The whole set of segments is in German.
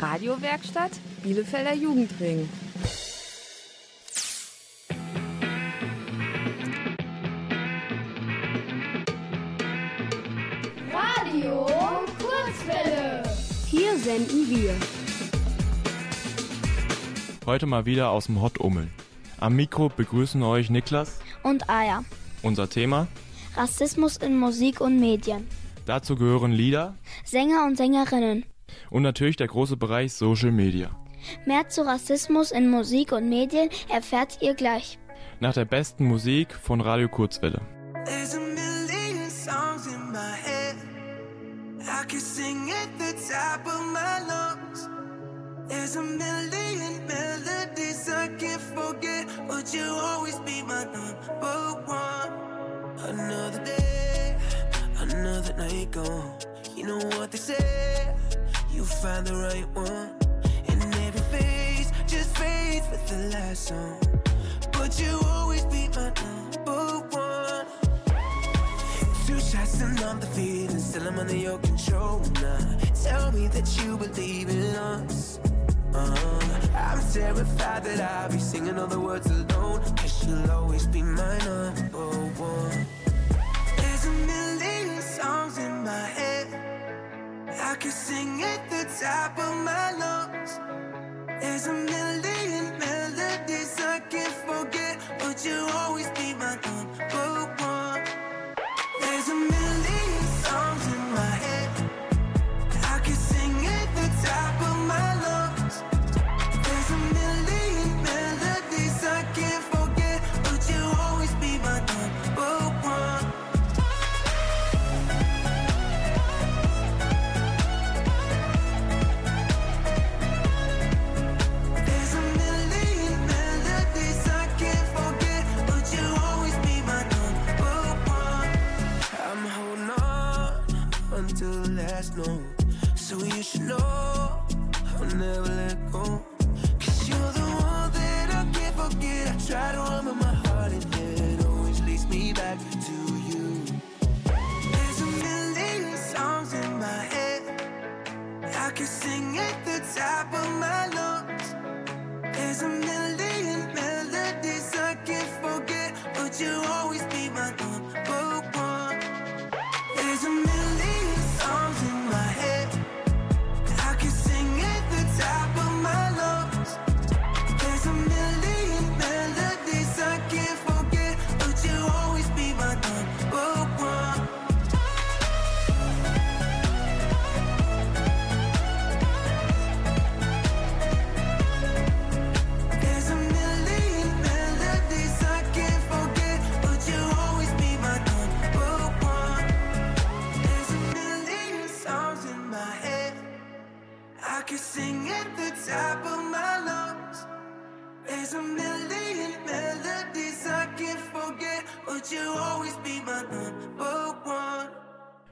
Radiowerkstatt Bielefelder Jugendring. Radio Kurzwelle. Hier senden wir. Heute mal wieder aus dem Hot Ummeln. Am Mikro begrüßen euch Niklas. und Aya. Unser Thema. Rassismus in Musik und Medien. Dazu gehören Lieder Sänger und Sängerinnen. Und natürlich der große Bereich Social Media. Mehr zu Rassismus in Musik und Medien erfährt ihr gleich. Nach der besten Musik von Radio Kurzwelle. There's a million melodies I can't forget, but you always be my number one. Another day, another night gone. You know what they say, you find the right one. And every phase just fades with the last song. But you always be my number one. Two shots and I'm defeated, still I'm under your control now. Tell me that you believe in us. Uh, I'm terrified that I'll be singing all the words alone. Cause you'll always be my number one. There's a million songs in my head. I can sing at the top of my lungs. There's a million melodies I can't forget, but you always be my number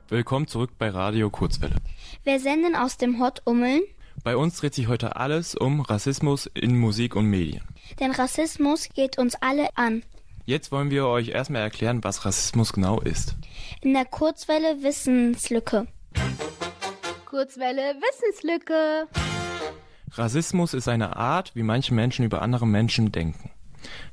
Willkommen zurück bei Radio Kurzwelle. Wir senden aus dem Hot Ummeln, Bei uns dreht sich heute alles um Rassismus in Musik und Medien. denn Rassismus geht uns alle an. Jetzt wollen wir euch erstmal erklären, was Rassismus genau ist. In der Kurzwelle Wissenslücke. Kurzwelle Wissenslücke. Rassismus ist eine Art, wie manche Menschen über andere Menschen denken.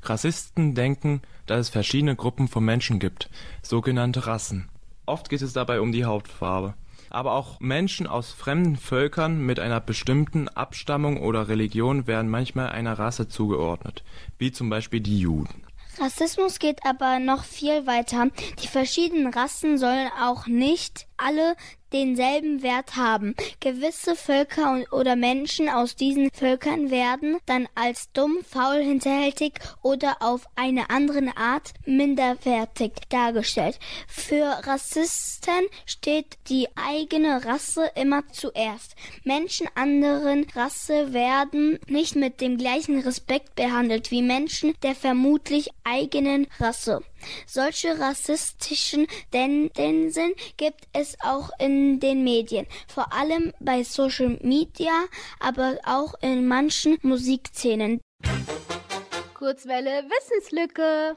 Rassisten denken, dass es verschiedene Gruppen von Menschen gibt, sogenannte Rassen. Oft geht es dabei um die Hautfarbe. Aber auch Menschen aus fremden Völkern mit einer bestimmten Abstammung oder Religion werden manchmal einer Rasse zugeordnet, wie zum Beispiel die Juden. Rassismus geht aber noch viel weiter. Die verschiedenen Rassen sollen auch nicht alle denselben Wert haben. Gewisse Völker und, oder Menschen aus diesen Völkern werden dann als dumm, faul, hinterhältig oder auf eine andere Art minderwertig dargestellt. Für Rassisten steht die eigene Rasse immer zuerst. Menschen anderen Rasse werden nicht mit dem gleichen Respekt behandelt wie Menschen der vermutlich eigenen Rasse. Solche rassistischen Tendenzen gibt es auch in den Medien, vor allem bei Social Media, aber auch in manchen Musikszenen. Kurzwelle Wissenslücke.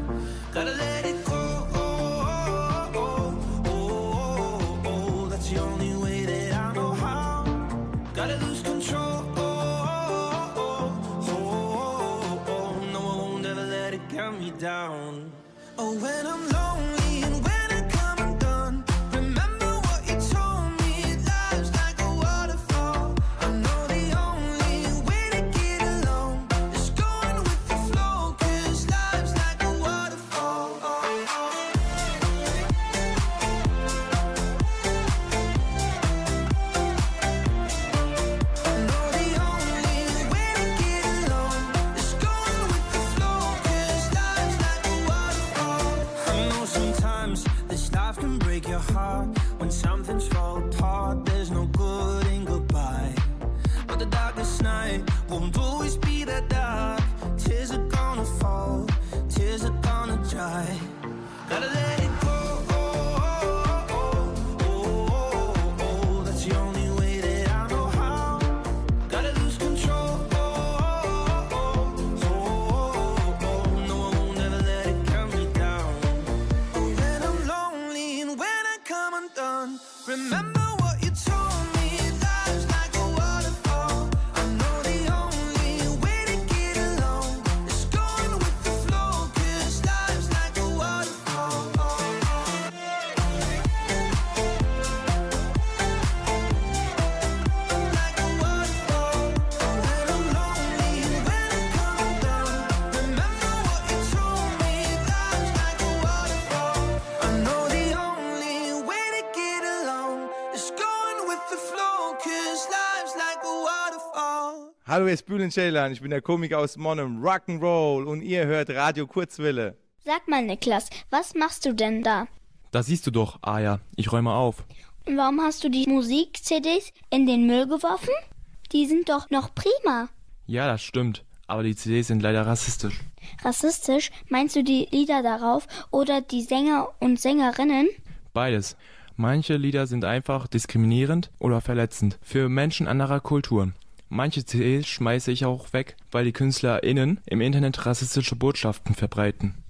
Hallo, hier ist Bülent Ceylan, ich bin der Komiker aus Monum, Rock'n'Roll und ihr hört Radio Kurzwille. Sag mal, Niklas, was machst du denn da? Da siehst du doch, Aya, ich räume auf. Und warum hast du die Musik-CDs in den Müll geworfen? Die sind doch noch prima. Ja, das stimmt, aber die CDs sind leider rassistisch. Rassistisch? Meinst du die Lieder darauf oder die Sänger und Sängerinnen? Beides. Manche Lieder sind einfach diskriminierend oder verletzend für Menschen anderer Kulturen. Manche CDs schmeiße ich auch weg, weil die KünstlerInnen im Internet rassistische Botschaften verbreiten.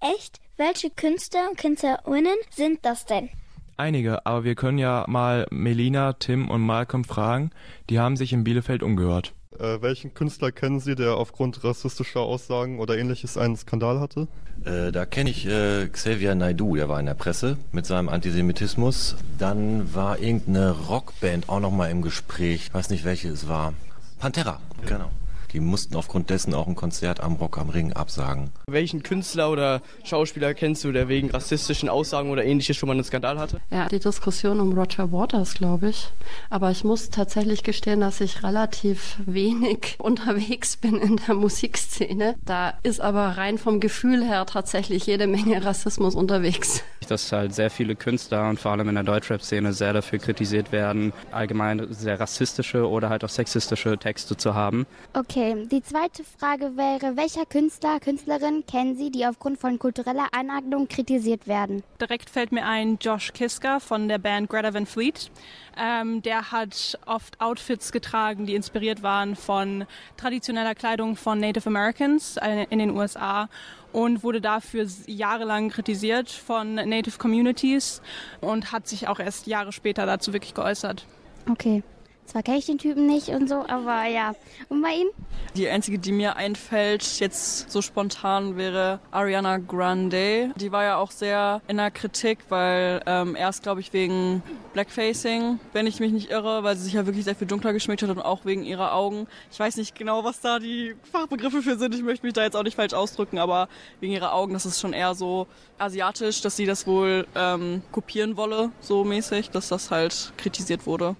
Echt? Welche Künstler und Künstlerinnen sind das denn? Einige, aber wir können ja mal Melina, Tim und Malcolm fragen, die haben sich in Bielefeld umgehört. Äh, welchen Künstler kennen Sie, der aufgrund rassistischer Aussagen oder ähnliches einen Skandal hatte? Äh, da kenne ich äh, Xavier Naidoo, der war in der Presse mit seinem Antisemitismus. Dann war irgendeine Rockband auch nochmal im Gespräch. Ich weiß nicht, welche es war. Pantera, genau. Die mussten aufgrund dessen auch ein Konzert am Rock am Ring absagen. Welchen Künstler oder Schauspieler kennst du, der wegen rassistischen Aussagen oder ähnliches schon mal einen Skandal hatte? Ja, die Diskussion um Roger Waters, glaube ich. Aber ich muss tatsächlich gestehen, dass ich relativ wenig unterwegs bin in der Musikszene. Da ist aber rein vom Gefühl her tatsächlich jede Menge Rassismus unterwegs. Dass halt sehr viele Künstler und vor allem in der Deutschrap-Szene sehr dafür kritisiert werden, allgemein sehr rassistische oder halt auch sexistische Texte zu haben. Okay, die zweite Frage wäre, welcher Künstler, Künstlerin kennen Sie, die aufgrund von kultureller Aneignung kritisiert werden? Direkt fällt mir ein Josh Kiska von der Band Greta Van Fleet. Ähm, der hat oft Outfits getragen, die inspiriert waren von traditioneller Kleidung von Native Americans in den USA und wurde dafür jahrelang kritisiert von Native Communities und hat sich auch erst Jahre später dazu wirklich geäußert. Okay. Zwar kenne ich den Typen nicht und so, aber ja. Und bei ihm? Die einzige, die mir einfällt, jetzt so spontan, wäre Ariana Grande. Die war ja auch sehr in der Kritik, weil ähm, erst, glaube ich, wegen Blackfacing, wenn ich mich nicht irre, weil sie sich ja wirklich sehr viel dunkler geschminkt hat und auch wegen ihrer Augen. Ich weiß nicht genau, was da die Fachbegriffe für sind. Ich möchte mich da jetzt auch nicht falsch ausdrücken, aber wegen ihrer Augen, das ist schon eher so asiatisch, dass sie das wohl ähm, kopieren wolle, so mäßig, dass das halt kritisiert wurde.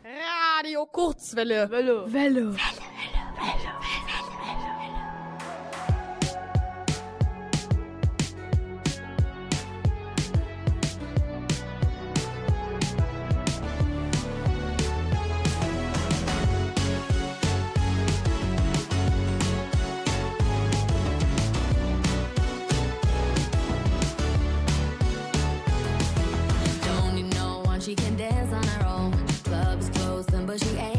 Radio Kurzwelle. Welle. Welle. Welle. She can dance. She ain't.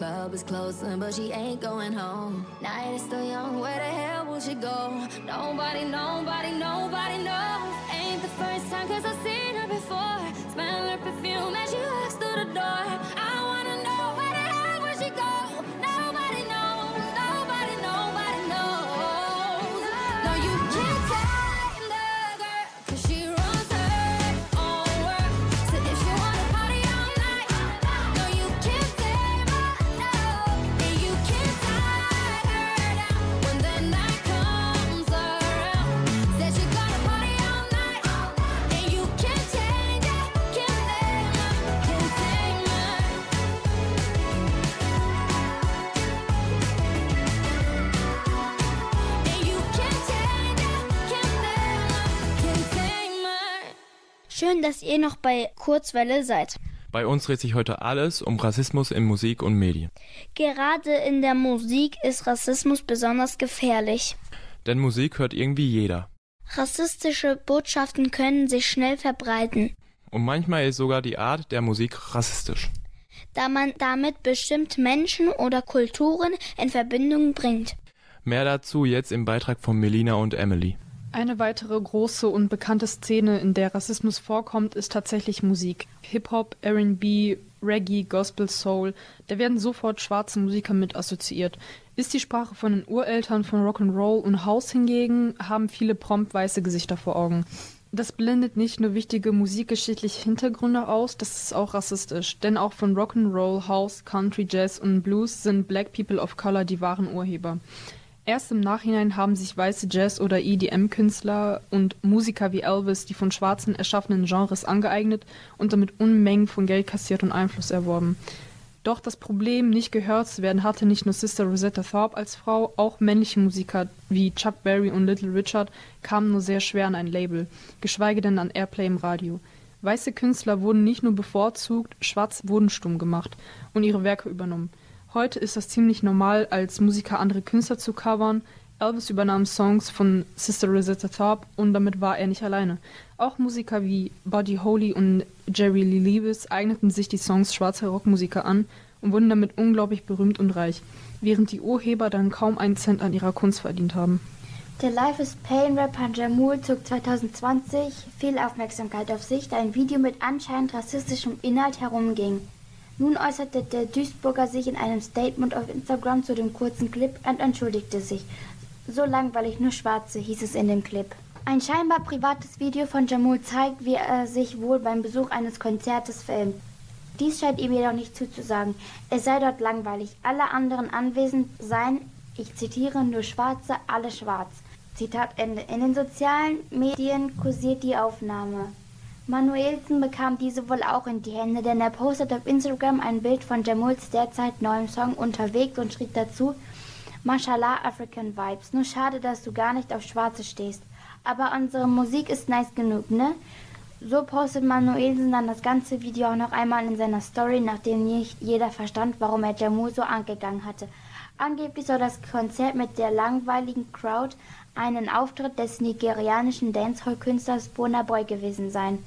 Club is closing, but she ain't going home. Night is still young, where the hell will she go? Nobody, nobody, nobody knows. Ain't the first time, cause I've seen her before. Smell her perfume as she walks through the door. Schön, dass ihr noch bei Kurzwelle seid. Bei uns dreht sich heute alles um Rassismus in Musik und Medien. Gerade in der Musik ist Rassismus besonders gefährlich. Denn Musik hört irgendwie jeder. Rassistische Botschaften können sich schnell verbreiten, Und manchmal ist sogar die Art der Musik rassistisch. da man damit bestimmte Menschen oder Kulturen in Verbindung bringt. Mehr dazu jetzt im Beitrag von Melina und Emily. Eine weitere große und bekannte Szene, in der Rassismus vorkommt, ist tatsächlich Musik. Hip-Hop, RB, Reggae, Gospel, Soul, da werden sofort schwarze Musiker mit assoziiert. Ist die Sprache von den Ureltern von Rock'n'Roll und House hingegen, haben viele prompt weiße Gesichter vor Augen. Das blendet nicht nur wichtige musikgeschichtliche Hintergründe aus, das ist auch rassistisch. Denn auch von Rock'n'Roll, House, Country, Jazz und Blues sind Black People of Color die wahren Urheber. Erst im Nachhinein haben sich weiße Jazz- oder EDM-Künstler und Musiker wie Elvis die von Schwarzen erschaffenen Genres angeeignet und damit Unmengen von Geld kassiert und Einfluss erworben. Doch das Problem, nicht gehört zu werden, hatte nicht nur Sister Rosetta Thorpe als Frau, auch männliche Musiker wie Chuck Berry und Little Richard kamen nur sehr schwer an ein Label, geschweige denn an Airplay im Radio. Weiße Künstler wurden nicht nur bevorzugt, schwarz wurden stumm gemacht und ihre Werke übernommen. Heute ist das ziemlich normal, als Musiker andere Künstler zu covern. Elvis übernahm Songs von Sister Rosetta Thorpe und damit war er nicht alleine. Auch Musiker wie Buddy Holly und Jerry Lee Lewis eigneten sich die Songs schwarzer Rockmusiker an und wurden damit unglaublich berühmt und reich, während die Urheber dann kaum einen Cent an ihrer Kunst verdient haben. Der Life is Pain Rapper Jamul zog 2020 viel Aufmerksamkeit auf sich, da ein Video mit anscheinend rassistischem Inhalt herumging. Nun äußerte der Duisburger sich in einem Statement auf Instagram zu dem kurzen Clip und entschuldigte sich. So langweilig, nur Schwarze, hieß es in dem Clip. Ein scheinbar privates Video von Jamul zeigt, wie er sich wohl beim Besuch eines Konzertes filmt. Dies scheint ihm jedoch nicht zuzusagen. Es sei dort langweilig. Alle anderen anwesend seien, ich zitiere, nur Schwarze, alle schwarz. Zitat Ende. In den sozialen Medien kursiert die Aufnahme. Manuelsen bekam diese wohl auch in die Hände, denn er postet auf Instagram ein Bild von Jamuls derzeit neuem Song unterwegs und schrieb dazu, Mashallah African Vibes. Nur schade, dass du gar nicht auf Schwarze stehst. Aber unsere Musik ist nice genug, ne? So postet Manuelsen dann das ganze Video auch noch einmal in seiner Story, nachdem nicht jeder verstand, warum er Jamul so angegangen hatte. Angeblich soll das Konzert mit der langweiligen Crowd einen Auftritt des nigerianischen Dancehall-Künstlers Burna Boy gewesen sein.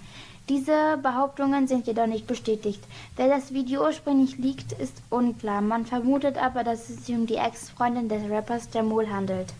Diese Behauptungen sind jedoch nicht bestätigt. Wer das Video ursprünglich liegt, ist unklar. Man vermutet aber, dass es sich um die Ex-Freundin des Rappers Jamul handelt.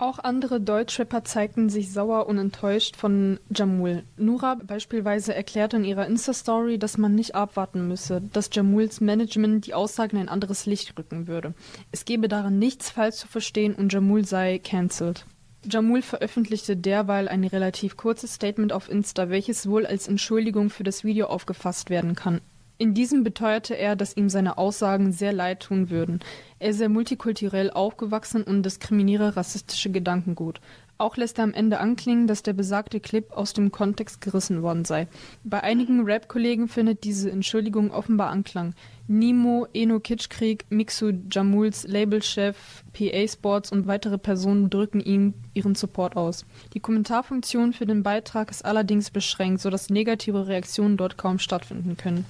Auch andere Deutschrapper zeigten sich sauer und enttäuscht von Jamul. Nura beispielsweise erklärte in ihrer Insta-Story, dass man nicht abwarten müsse, dass Jamuls Management die Aussagen in ein anderes Licht rücken würde. Es gebe daran nichts falsch zu verstehen und Jamul sei cancelled. Jamul veröffentlichte derweil ein relativ kurzes Statement auf Insta, welches wohl als Entschuldigung für das Video aufgefasst werden kann. In diesem beteuerte er, dass ihm seine Aussagen sehr leid tun würden. Er sei multikulturell aufgewachsen und diskriminiere rassistische Gedankengut. Auch lässt er am Ende anklingen, dass der besagte Clip aus dem Kontext gerissen worden sei. Bei einigen Rap-Kollegen findet diese Entschuldigung offenbar Anklang. Nimo, Eno Kitschkrieg, Mixu Jamuls Labelchef, PA Sports und weitere Personen drücken ihm ihren Support aus. Die Kommentarfunktion für den Beitrag ist allerdings beschränkt, sodass negative Reaktionen dort kaum stattfinden können.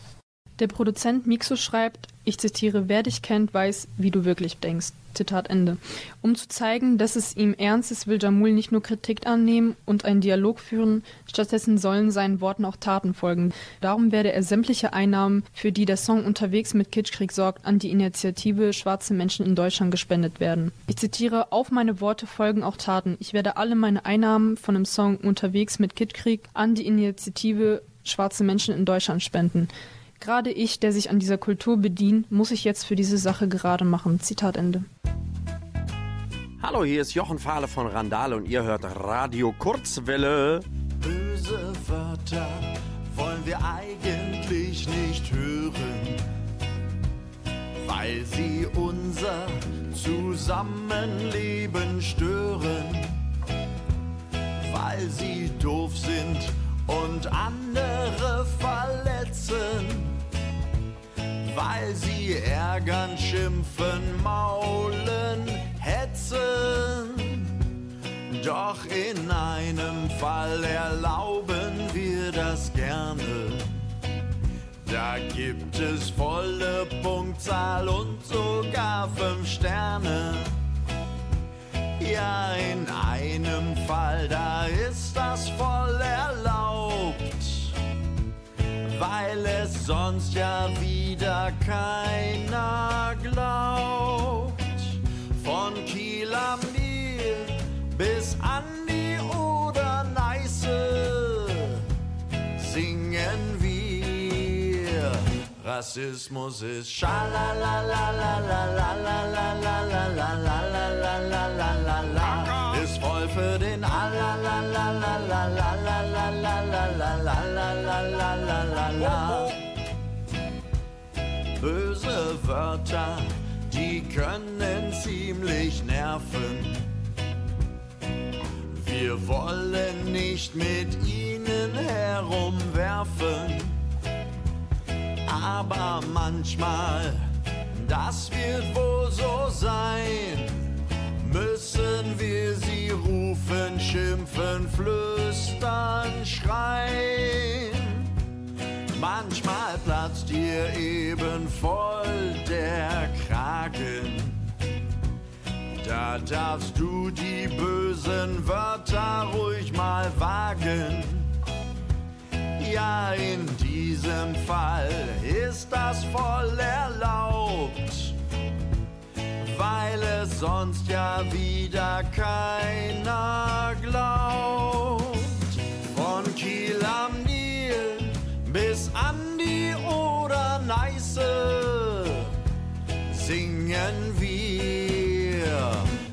Der Produzent Mixo schreibt, ich zitiere, wer dich kennt, weiß, wie du wirklich denkst. Zitat Ende. Um zu zeigen, dass es ihm ernst ist, will Jamul nicht nur Kritik annehmen und einen Dialog führen, stattdessen sollen seinen Worten auch Taten folgen. Darum werde er sämtliche Einnahmen, für die der Song unterwegs mit Kitschkrieg sorgt, an die Initiative Schwarze Menschen in Deutschland gespendet werden. Ich zitiere, auf meine Worte folgen auch Taten. Ich werde alle meine Einnahmen von dem Song unterwegs mit Kitschkrieg an die Initiative Schwarze Menschen in Deutschland spenden. Gerade ich, der sich an dieser Kultur bedient, muss ich jetzt für diese Sache gerade machen. Zitat Ende. Hallo, hier ist Jochen Fahle von Randale und ihr hört Radio Kurzwelle. Böse Wörter wollen wir eigentlich nicht hören, weil sie unser Zusammenleben stören, weil sie doof sind und andere verletzen weil sie ärgern, schimpfen, maulen, hetzen. Doch in einem Fall erlauben wir das gerne. Da gibt es volle Punktzahl und sogar fünf Sterne. Ja, in einem Fall, da ist das voll erlaubt, weil es sonst ja wieder keiner glaubt. Von Kiel am Nil bis an die Oder Neiße singen wir. Rassismus ist schalalalalalalala. la la la la. Böse Wörter, die können ziemlich nerven. Wir wollen nicht mit ihnen herumwerfen, aber manchmal, das wird wohl so sein müssen wir sie rufen, schimpfen, flüstern, schreien. Manchmal platzt dir eben voll der Kragen. Da darfst du die bösen Wörter ruhig mal wagen. Ja, in diesem Fall ist das voll erlaubt, weil es sonst ja wieder keiner glaubt. Neiße singen wir.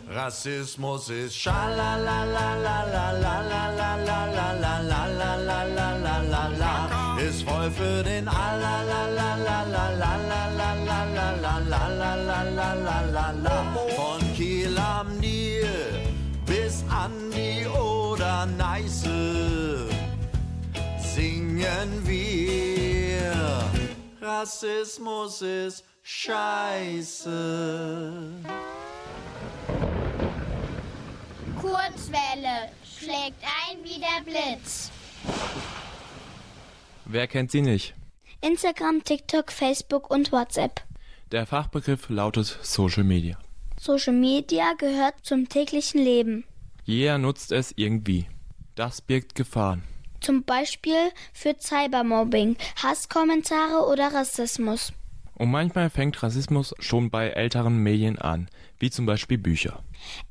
Rassismus ist Schalalalalalalalalalalalalalala ist voll für den Alalalalalalalalalalalalalala von Kiel am Nil bis an die Oder Neiße singen wir. Rassismus ist scheiße. Kurzwelle schlägt ein wie der Blitz. Wer kennt sie nicht? Instagram, TikTok, Facebook und WhatsApp. Der Fachbegriff lautet Social Media. Social Media gehört zum täglichen Leben. Jeder nutzt es irgendwie. Das birgt Gefahren. Zum Beispiel für Cybermobbing, Hasskommentare oder Rassismus. Und manchmal fängt Rassismus schon bei älteren Medien an, wie zum Beispiel Bücher.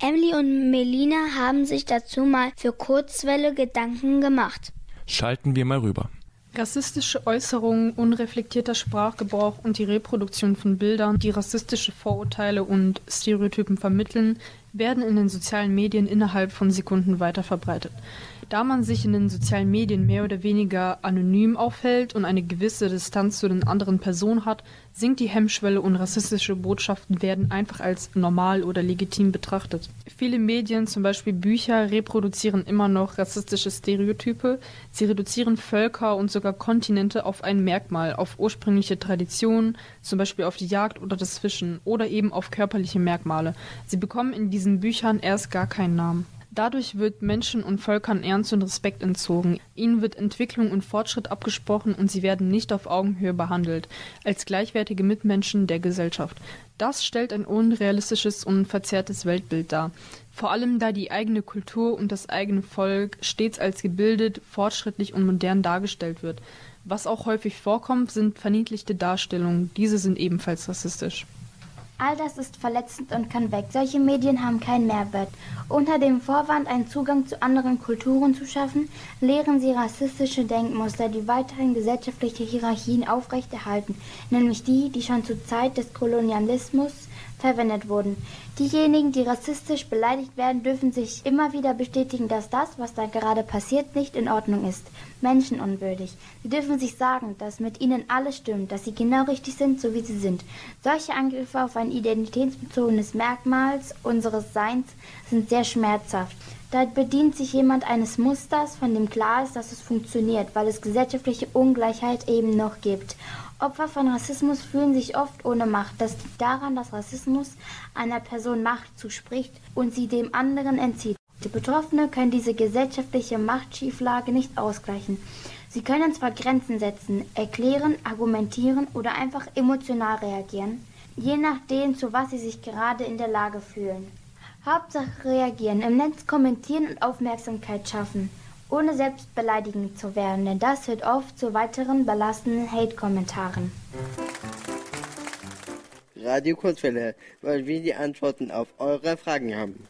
Emily und Melina haben sich dazu mal für Kurzwelle Gedanken gemacht. Schalten wir mal rüber. Rassistische Äußerungen, unreflektierter Sprachgebrauch und die Reproduktion von Bildern, die rassistische Vorurteile und Stereotypen vermitteln, werden in den sozialen Medien innerhalb von Sekunden weiter verbreitet. Da man sich in den sozialen Medien mehr oder weniger anonym aufhält und eine gewisse Distanz zu den anderen Personen hat, sinkt die Hemmschwelle und rassistische Botschaften werden einfach als normal oder legitim betrachtet. Viele Medien, zum Beispiel Bücher, reproduzieren immer noch rassistische Stereotype. Sie reduzieren Völker und sogar Kontinente auf ein Merkmal, auf ursprüngliche Traditionen, zum Beispiel auf die Jagd oder das Fischen oder eben auf körperliche Merkmale. Sie bekommen in diesen Büchern erst gar keinen Namen. Dadurch wird Menschen und Völkern Ernst und Respekt entzogen. Ihnen wird Entwicklung und Fortschritt abgesprochen und sie werden nicht auf Augenhöhe behandelt, als gleichwertige Mitmenschen der Gesellschaft. Das stellt ein unrealistisches und verzerrtes Weltbild dar. Vor allem da die eigene Kultur und das eigene Volk stets als gebildet, fortschrittlich und modern dargestellt wird. Was auch häufig vorkommt, sind verniedlichte Darstellungen. Diese sind ebenfalls rassistisch. All das ist verletzend und kann weg. Solche Medien haben keinen Mehrwert. Unter dem Vorwand, einen Zugang zu anderen Kulturen zu schaffen, lehren sie rassistische Denkmuster, die weiterhin gesellschaftliche Hierarchien aufrechterhalten, nämlich die, die schon zur Zeit des Kolonialismus verwendet wurden. Diejenigen, die rassistisch beleidigt werden, dürfen sich immer wieder bestätigen, dass das, was da gerade passiert, nicht in Ordnung ist, menschenunwürdig. Sie dürfen sich sagen, dass mit ihnen alles stimmt, dass sie genau richtig sind, so wie sie sind. Solche Angriffe auf ein identitätsbezogenes Merkmal unseres Seins sind sehr schmerzhaft. Da bedient sich jemand eines Musters, von dem klar ist, dass es funktioniert, weil es gesellschaftliche Ungleichheit eben noch gibt. Opfer von Rassismus fühlen sich oft ohne Macht. Das liegt daran, dass Rassismus einer Person Macht zuspricht und sie dem anderen entzieht. Die Betroffenen können diese gesellschaftliche Machtschieflage nicht ausgleichen. Sie können zwar Grenzen setzen, erklären, argumentieren oder einfach emotional reagieren, je nachdem, zu was sie sich gerade in der Lage fühlen. Hauptsache reagieren, im Netz kommentieren und Aufmerksamkeit schaffen, ohne selbst beleidigend zu werden, denn das führt oft zu weiteren belastenden Hate-Kommentaren. Radio Kurzwelle, weil wir die Antworten auf eure Fragen haben.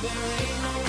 There ain't no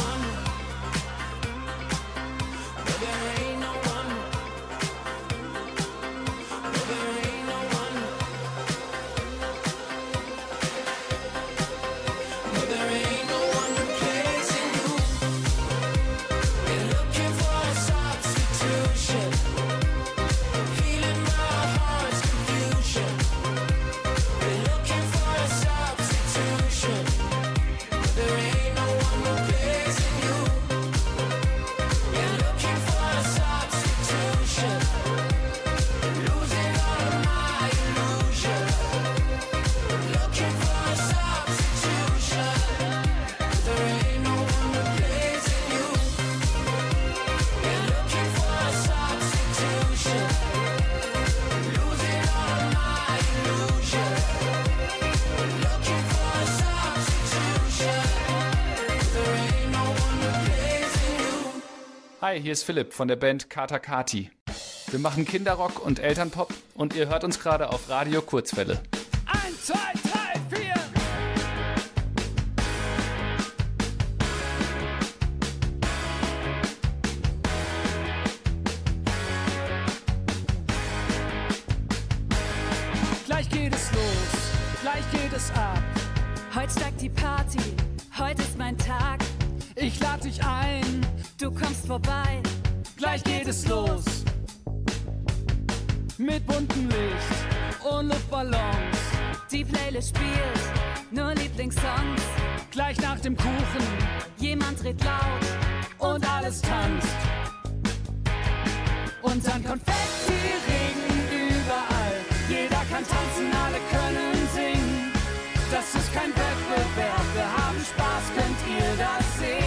Hi, hier ist Philipp von der Band Kata Kati. Wir machen Kinderrock und Elternpop und ihr hört uns gerade auf Radio Kurzwelle. Playlist spielt nur Lieblingssongs. Gleich nach dem Kuchen, jemand dreht laut und alles tanzt. Und dann Konfetti-Regen überall. Jeder kann tanzen, alle können singen. Das ist kein Wettbewerb, wir haben Spaß, könnt ihr das sehen?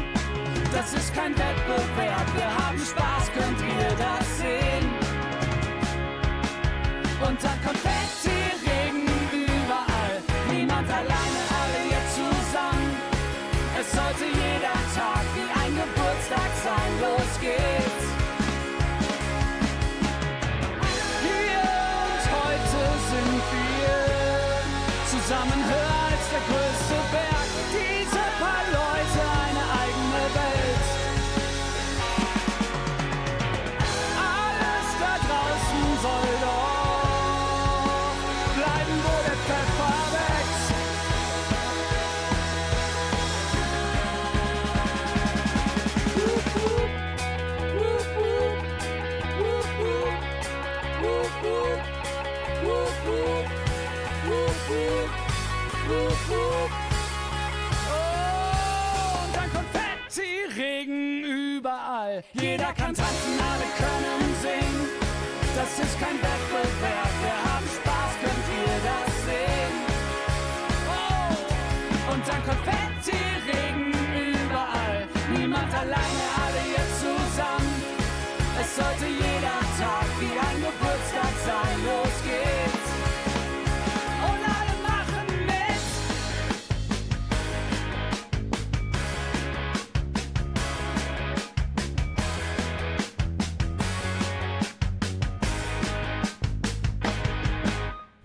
Das ist kein Wettbewerb, wir haben Spaß, könnt ihr das sehen? Und dann tanzen, alle können singen. Das ist kein Wettbewerb,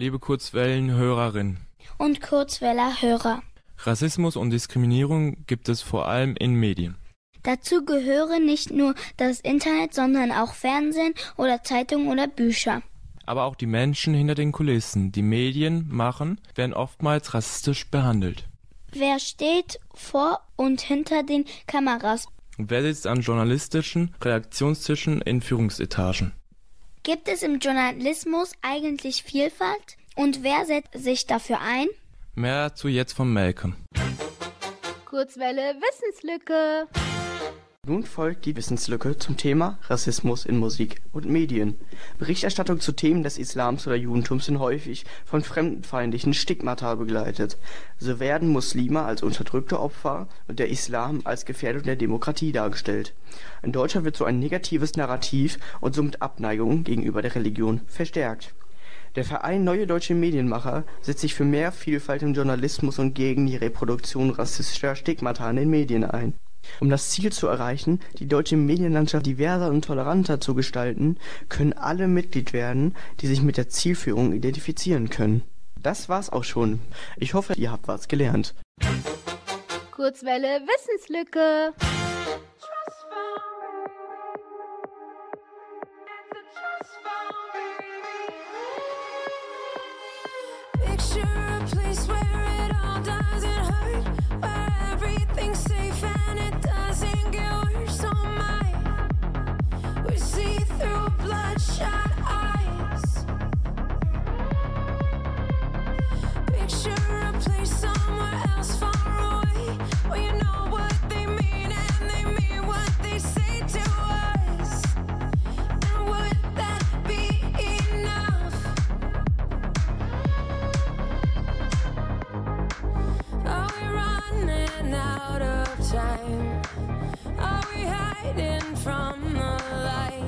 Liebe Kurzwellenhörerin, Und Kurzweller-Hörer. Rassismus und Diskriminierung gibt es vor allem in Medien. Dazu gehören nicht nur das Internet, sondern auch Fernsehen oder Zeitungen oder Bücher. Aber auch die Menschen hinter den Kulissen, die Medien machen, werden oftmals rassistisch behandelt. Wer steht vor und hinter den Kameras? Wer sitzt an journalistischen Redaktionstischen in Führungsetagen? Gibt es im Journalismus eigentlich Vielfalt? Und wer setzt sich dafür ein? Mehr dazu jetzt von Malcolm. Kurzwelle Wissenslücke. Nun folgt die Wissenslücke zum Thema Rassismus in Musik und Medien. Berichterstattung zu Themen des Islams oder Judentums sind häufig von fremdenfeindlichen Stigmata begleitet. So werden Muslime als unterdrückte Opfer und der Islam als Gefährdung der Demokratie dargestellt. In Deutschland wird so ein negatives Narrativ und somit Abneigung gegenüber der Religion verstärkt. Der Verein Neue Deutsche Medienmacher setzt sich für mehr Vielfalt im Journalismus und gegen die Reproduktion rassistischer Stigmata in den Medien ein. Um das Ziel zu erreichen, die deutsche Medienlandschaft diverser und toleranter zu gestalten, können alle Mitglied werden, die sich mit der Zielführung identifizieren können. Das war's auch schon. Ich hoffe, ihr habt was gelernt. Kurzwelle Wissenslücke. Are we hiding from the light?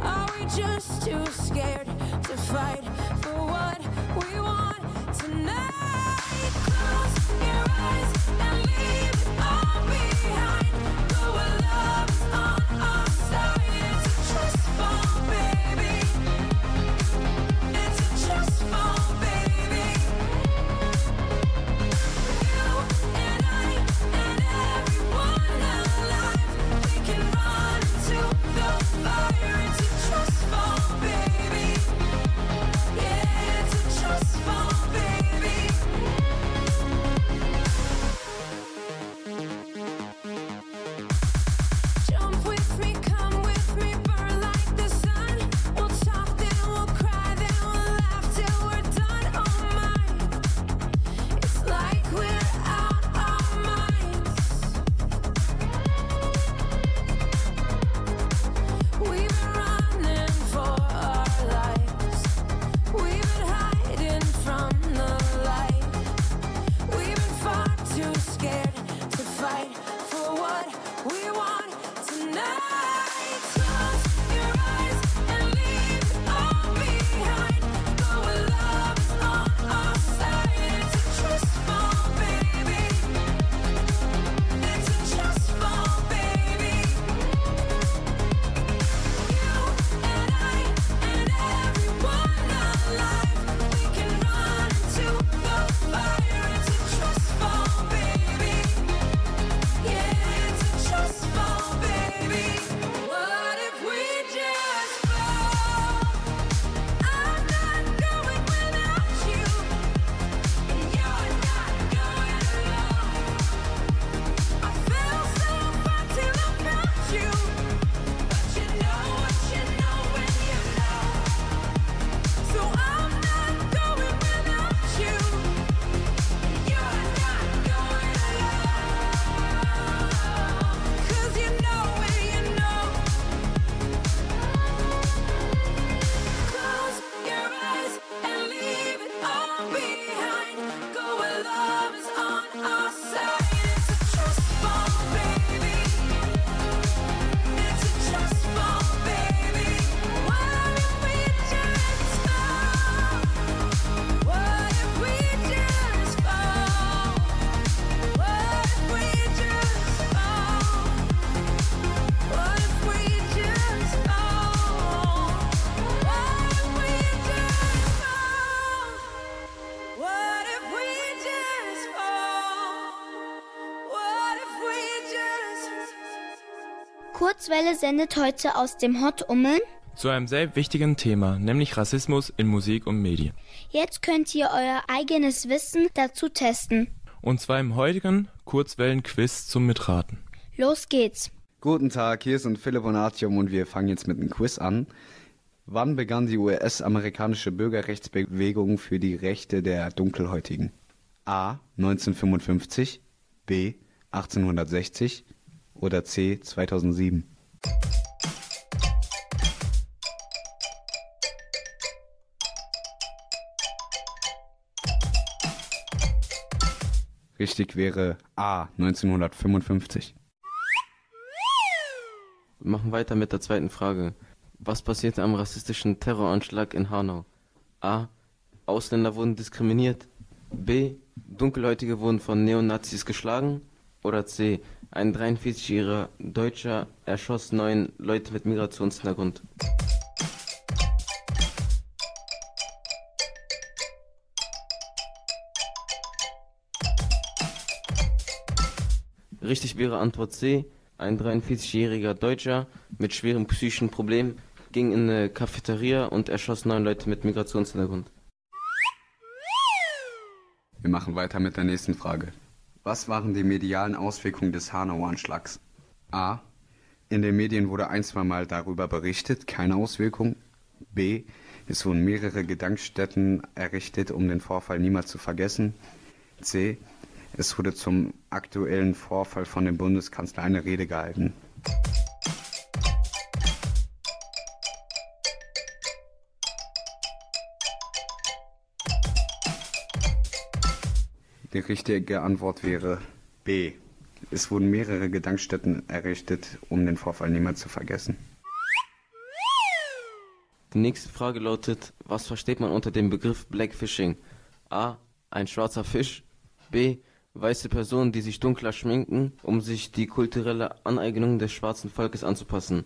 Are we just too scared to fight for what we want tonight? Close your eyes and leave. Kurzwelle sendet heute aus dem Hot Ummeln. Zu einem sehr wichtigen Thema, nämlich Rassismus in Musik und Medien. Jetzt könnt ihr euer eigenes Wissen dazu testen. Und zwar im heutigen Kurzwellen-Quiz zum Mitraten. Los geht's. Guten Tag, hier sind Philipp und Artyom und wir fangen jetzt mit einem Quiz an. Wann begann die US-amerikanische Bürgerrechtsbewegung für die Rechte der Dunkelhäutigen? A. 1955, B. 1860 oder C. 2007? Richtig wäre A. 1955. Wir machen weiter mit der zweiten Frage. Was passierte am rassistischen Terroranschlag in Hanau? A. Ausländer wurden diskriminiert. B. Dunkelhäutige wurden von Neonazis geschlagen. Oder C. Ein 43-jähriger Deutscher erschoss neun Leute mit Migrationshintergrund. Richtig wäre Antwort C. Ein 43-jähriger Deutscher mit schwerem psychischen Problem ging in eine Cafeteria und erschoss neun Leute mit Migrationshintergrund. Wir machen weiter mit der nächsten Frage. Was waren die medialen Auswirkungen des Hanau-Anschlags? A. In den Medien wurde ein, zweimal darüber berichtet, keine Auswirkung. B. Es wurden mehrere Gedenkstätten errichtet, um den Vorfall niemals zu vergessen. C. Es wurde zum aktuellen Vorfall von dem Bundeskanzler eine Rede gehalten. Die richtige Antwort wäre B. Es wurden mehrere Gedenkstätten errichtet, um den Vorfall niemals zu vergessen. Die nächste Frage lautet, was versteht man unter dem Begriff Blackfishing? A. Ein schwarzer Fisch. B. Weiße Personen, die sich dunkler schminken, um sich die kulturelle Aneignung des schwarzen Volkes anzupassen.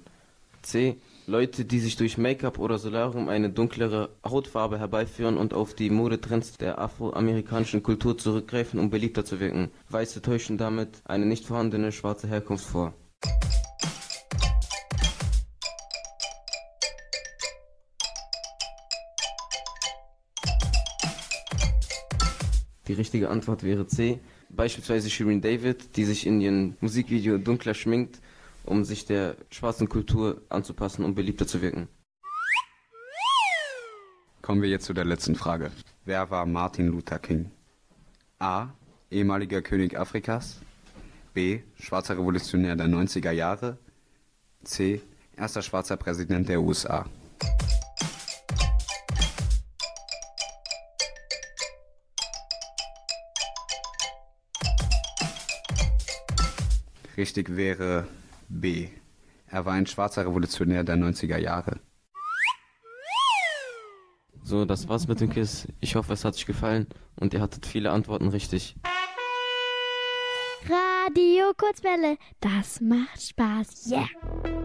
C. Leute, die sich durch Make-up oder Solarium eine dunklere Hautfarbe herbeiführen und auf die Modetrends der afroamerikanischen Kultur zurückgreifen, um beliebter zu wirken. Weiße täuschen damit eine nicht vorhandene schwarze Herkunft vor. Die richtige Antwort wäre C. Beispielsweise Shirin David, die sich in ihrem Musikvideo dunkler schminkt, um sich der schwarzen Kultur anzupassen, um beliebter zu wirken. Kommen wir jetzt zu der letzten Frage. Wer war Martin Luther King? A. Ehemaliger König Afrikas. B. Schwarzer Revolutionär der 90er Jahre. C. Erster schwarzer Präsident der USA. Richtig wäre B. Er war ein schwarzer Revolutionär der 90er Jahre. So, das war's mit dem Quiz. Ich hoffe, es hat euch gefallen und ihr hattet viele Antworten richtig. Radio Kurzwelle, das macht Spaß. Yeah!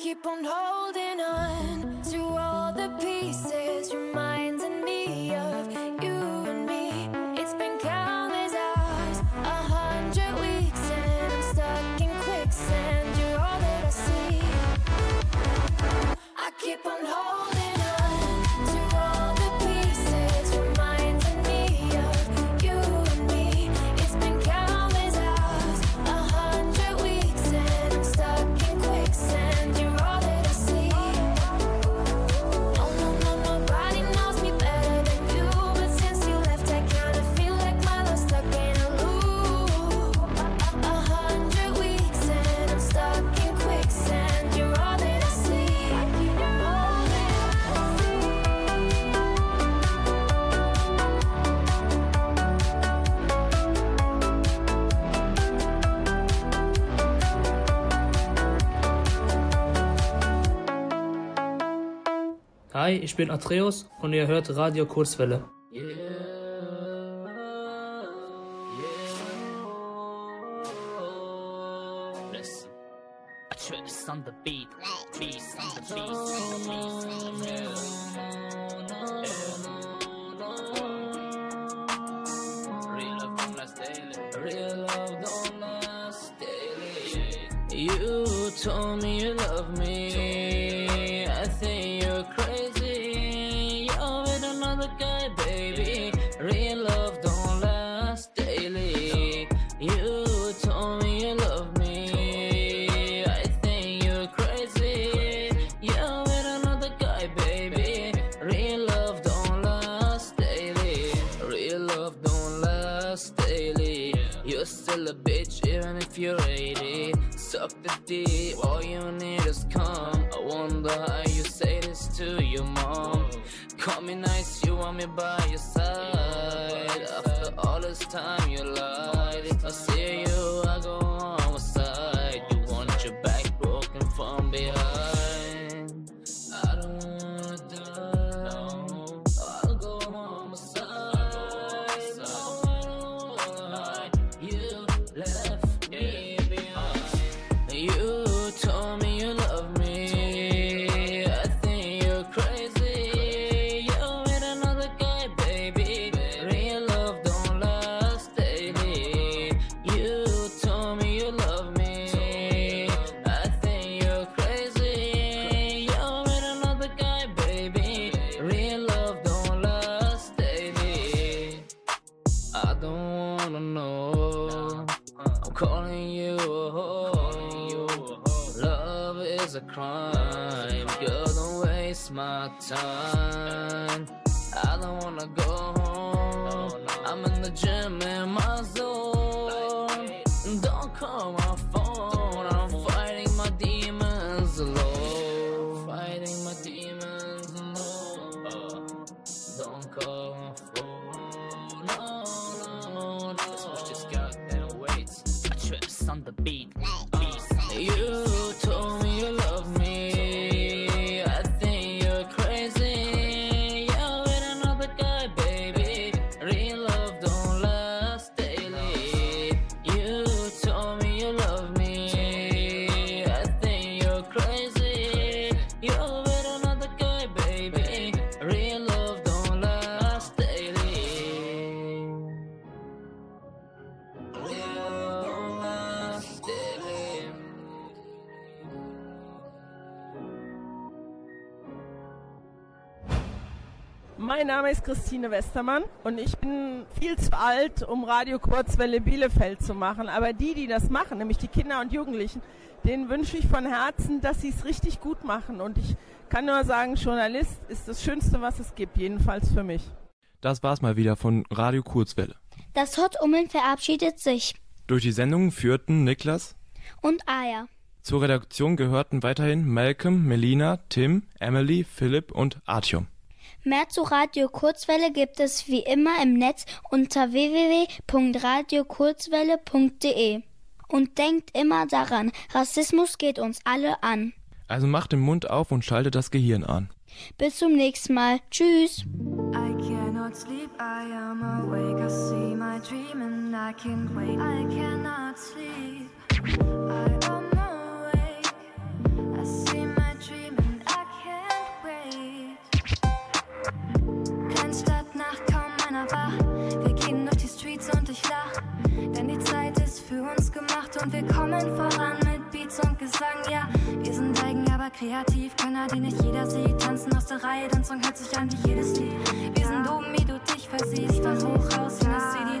Keep on holding on to all the pieces, reminding me of you and me. It's been countless hours, a hundred weeks, and I'm stuck in quicksand. You're all that I see. I keep on holding Hi, ich bin Atreus und ihr hört Radio Kurzwelle. You're 80. Suck the D, all you need is come. I wonder how you say this to your mom. Call me nice, you want me by your side. After all this time you lied. Name ist Christine Westermann und ich bin viel zu alt, um Radio Kurzwelle Bielefeld zu machen. Aber die, die das machen, nämlich die Kinder und Jugendlichen, denen wünsche ich von Herzen, dass sie es richtig gut machen. Und ich kann nur sagen, Journalist ist das Schönste, was es gibt, jedenfalls für mich. Das war's mal wieder von Radio Kurzwelle. Das Hot Ummeln verabschiedet sich. Durch die Sendung führten Niklas. Und Aya. Zur Redaktion gehörten weiterhin Malcolm, Melina, Tim, Emily, Philipp und Artyom. Mehr zu Radio Kurzwelle gibt es wie immer im Netz unter www.radiokurzwelle.de. Und denkt immer daran, Rassismus geht uns alle an. Also macht den Mund auf und schaltet das Gehirn an. Bis zum nächsten Mal. Tschüss. I cannot sleep, I am awake. I see my dream and I can't wait. I cannot sleep. I am awake. I see wir kommen voran mit Beats und Gesang. Ja, wir sind eigen, aber kreativ. Könner, die nicht jeder sieht. Tanzen aus der Reihe, dein Song hört sich an wie jedes Lied. Wir sind oben, wie du dich versiehst. Von hoch raus, in das City,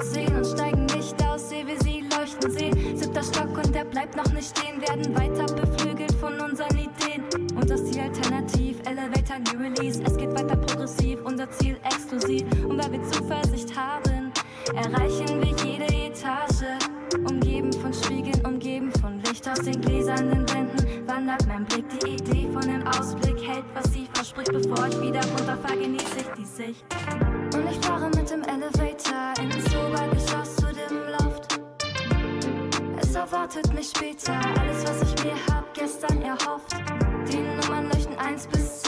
10 und steigen nicht aus, sehe wir sie leuchten sehen. Siebter Stock und der bleibt noch nicht stehen, werden weiter beflügelt von unseren Ideen. Und das Ziel alternativ, Elevator New Release. Es geht weiter progressiv, unser Ziel exklusiv. Und weil wir Zuversicht haben, erreichen wir jede Etage. Umgeben von Spiegeln, umgeben von Licht aus den gläsernen Wänden. Wandert mein Blick, die Idee von dem Ausblick hält, was sie verspricht. Bevor ich wieder runterfahre, genieße ich die Sicht. Und ich fahre mit dem Elevator erwartet mich später. Alles, was ich mir hab gestern erhofft. Die Nummern leuchten eins bis 10.